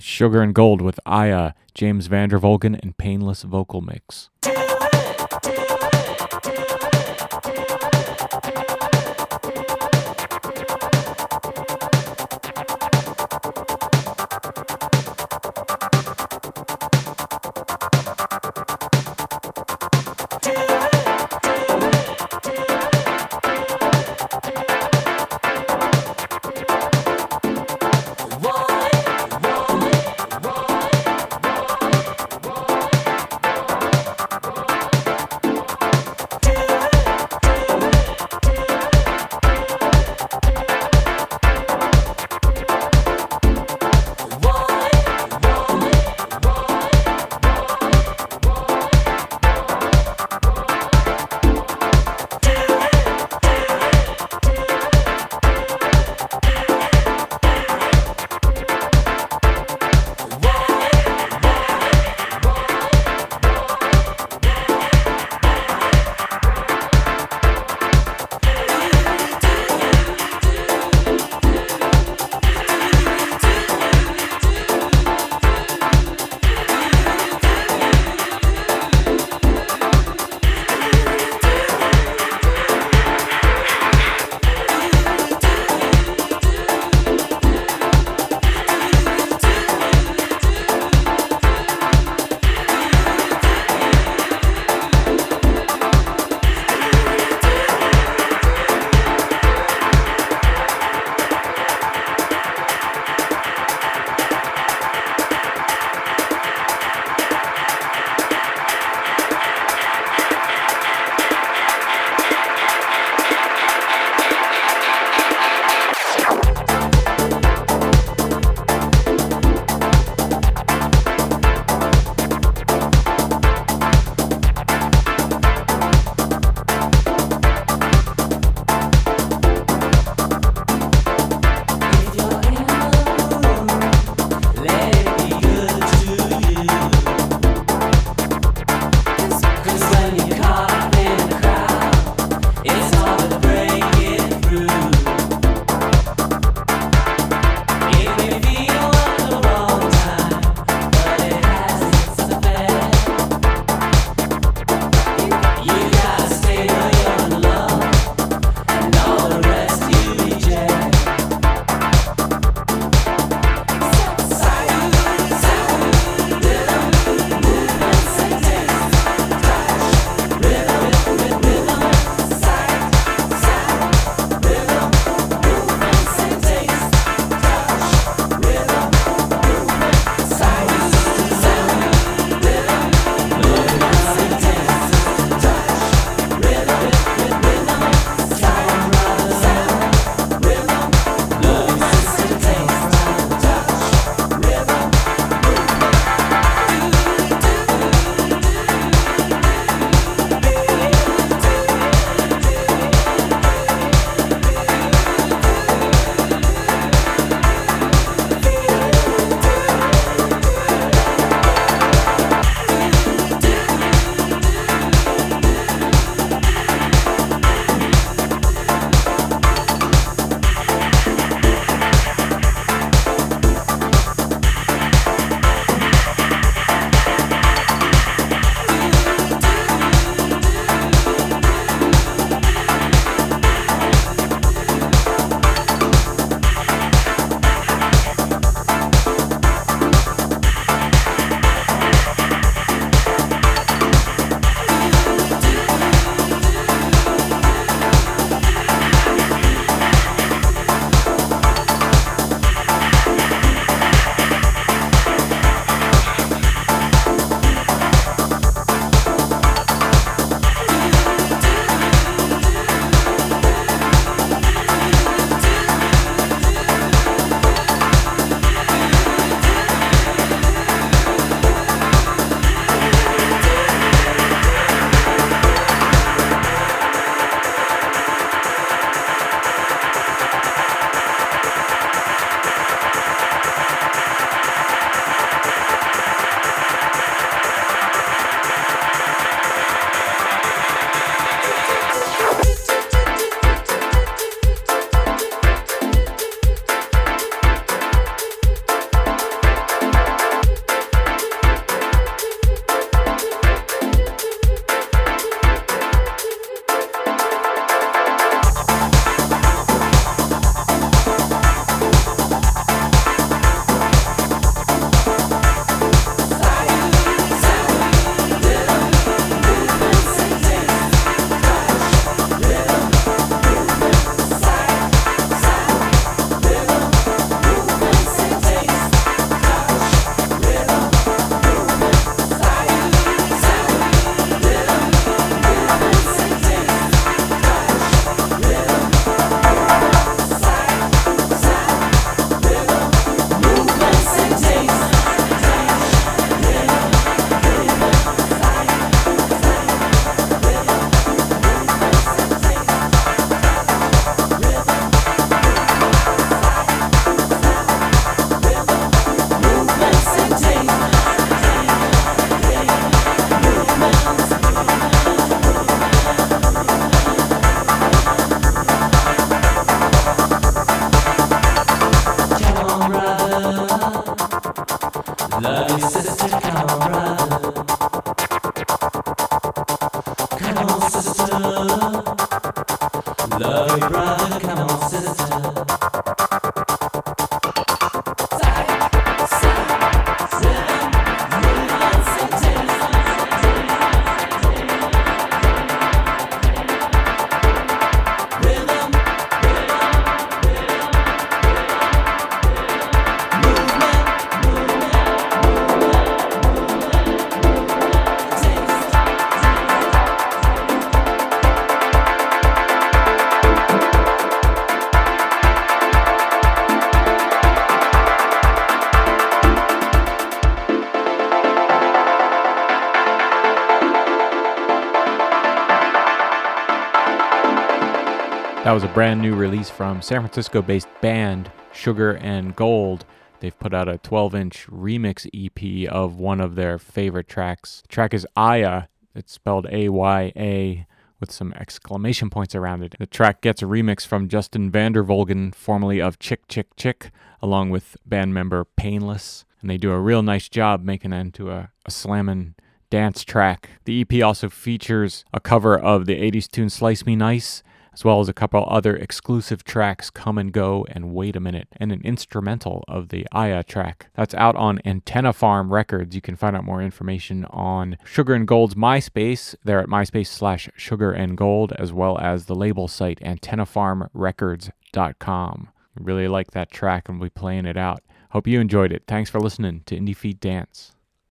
Sugar and Gold with Aya, James Van Der Volgen, and Painless Vocal Mix. That was a brand new release from San Francisco based band Sugar and Gold. They've put out a 12 inch remix EP of one of their favorite tracks. The track is Aya. It's spelled A Y A with some exclamation points around it. The track gets a remix from Justin Van Der Volgen, formerly of Chick Chick Chick, along with band member Painless. And they do a real nice job making it into a, a slammin' dance track. The EP also features a cover of the 80s tune Slice Me Nice as well as a couple other exclusive tracks, Come and Go and Wait a Minute, and an instrumental of the Aya track. That's out on Antenna Farm Records. You can find out more information on Sugar and Gold's MySpace. They're at MySpace slash Sugar and Gold, as well as the label site antennafarmrecords.com. Really like that track and we'll be playing it out. Hope you enjoyed it. Thanks for listening to IndieFeed Dance.